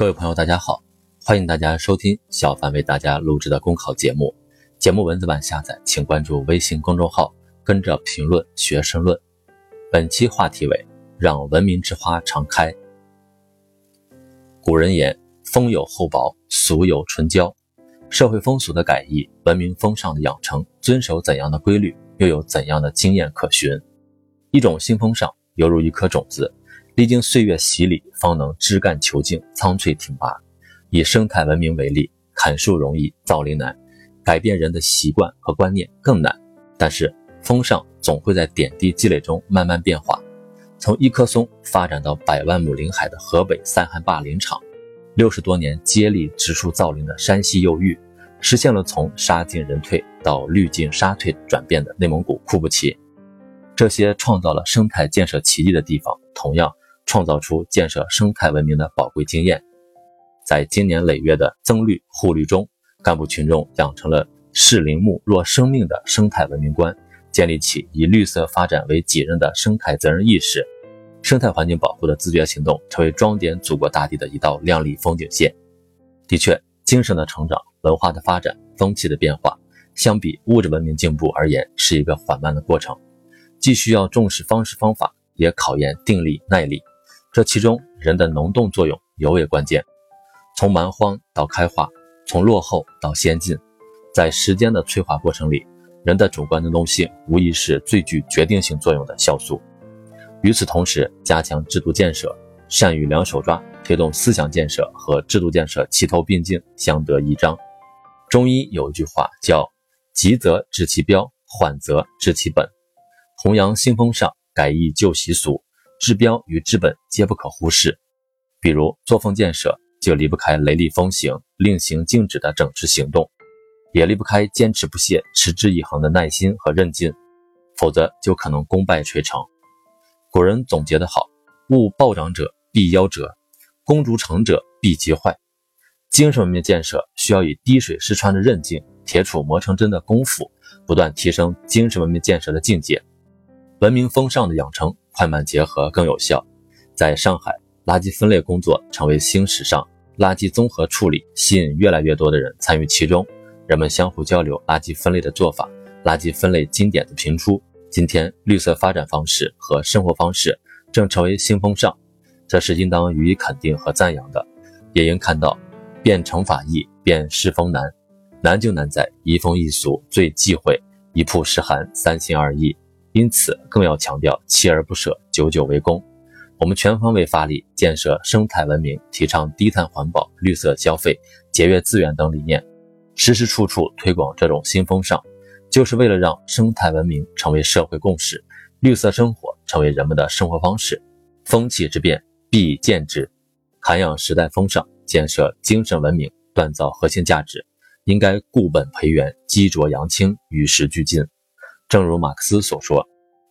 各位朋友，大家好，欢迎大家收听小凡为大家录制的公考节目。节目文字版下载，请关注微信公众号，跟着评论学申论。本期话题为“让文明之花常开”。古人言：“风有厚薄，俗有纯娇。”社会风俗的改易，文明风尚的养成，遵守怎样的规律，又有怎样的经验可循？一种新风尚，犹如一颗种子。历经岁月洗礼，方能枝干遒劲、苍翠挺拔。以生态文明为例，砍树容易，造林难，改变人的习惯和观念更难。但是风尚总会在点滴积累中慢慢变化。从一棵松发展到百万亩林海的河北三汉坝林场，六十多年接力植树造林的山西右玉，实现了从沙进人退到绿进沙退转变的内蒙古库布齐。这些创造了生态建设奇迹的地方，同样。创造出建设生态文明的宝贵经验，在经年累月的增绿护绿中，干部群众养成了视林木若生命的生态文明观，建立起以绿色发展为己任的生态责任意识，生态环境保护的自觉行动成为装点祖国大地的一道亮丽风景线。的确，精神的成长、文化的发展、风气的变化，相比物质文明进步而言，是一个缓慢的过程，既需要重视方式方法，也考验定力耐力。这其中，人的能动作用尤为关键。从蛮荒到开化，从落后到先进，在时间的催化过程里，人的主观能动性无疑是最具决定性作用的酵素。与此同时，加强制度建设，善于两手抓，推动思想建设和制度建设齐头并进，相得益彰。中医有一句话叫“急则治其标，缓则治其本”，弘扬新风尚，改易旧习俗。治标与治本皆不可忽视，比如作风建设就离不开雷厉风行、令行禁止的整治行动，也离不开坚持不懈、持之以恒的耐心和韧劲，否则就可能功败垂成。古人总结得好：“物暴涨者必夭折，功逐成者必极坏。”精神文明建设需要以滴水石穿的韧劲、铁杵磨成针的功夫，不断提升精神文明建设的境界，文明风尚的养成。快慢结合更有效。在上海，垃圾分类工作成为新时尚，垃圾综合处理吸引越来越多的人参与其中。人们相互交流垃圾分类的做法，垃圾分类经典的频出。今天，绿色发展方式和生活方式正成为新风尚，这是应当予以肯定和赞扬的。也应看到，变成法易，变世风难。难就难在移风易俗最忌讳，一曝十寒，三心二意。因此，更要强调锲而不舍、久久为功。我们全方位发力建设生态文明，提倡低碳环保、绿色消费、节约资源等理念，时时处处推广这种新风尚，就是为了让生态文明成为社会共识，绿色生活成为人们的生活方式。风气之变，必以见之。涵养时代风尚，建设精神文明，锻造核心价值，应该固本培元，积浊扬清，与时俱进。正如马克思所说，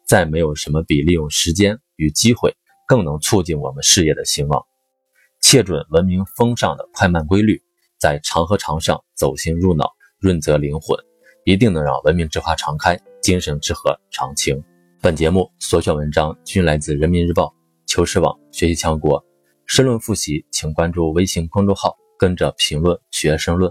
再没有什么比利用时间与机会更能促进我们事业的兴旺。切准文明风尚的快慢规律，在长河长上走心入脑，润泽灵魂，一定能让文明之花常开，精神之河常清。本节目所选文章均来自人民日报、求是网、学习强国。申论复习，请关注微信公众号，跟着评论学申论。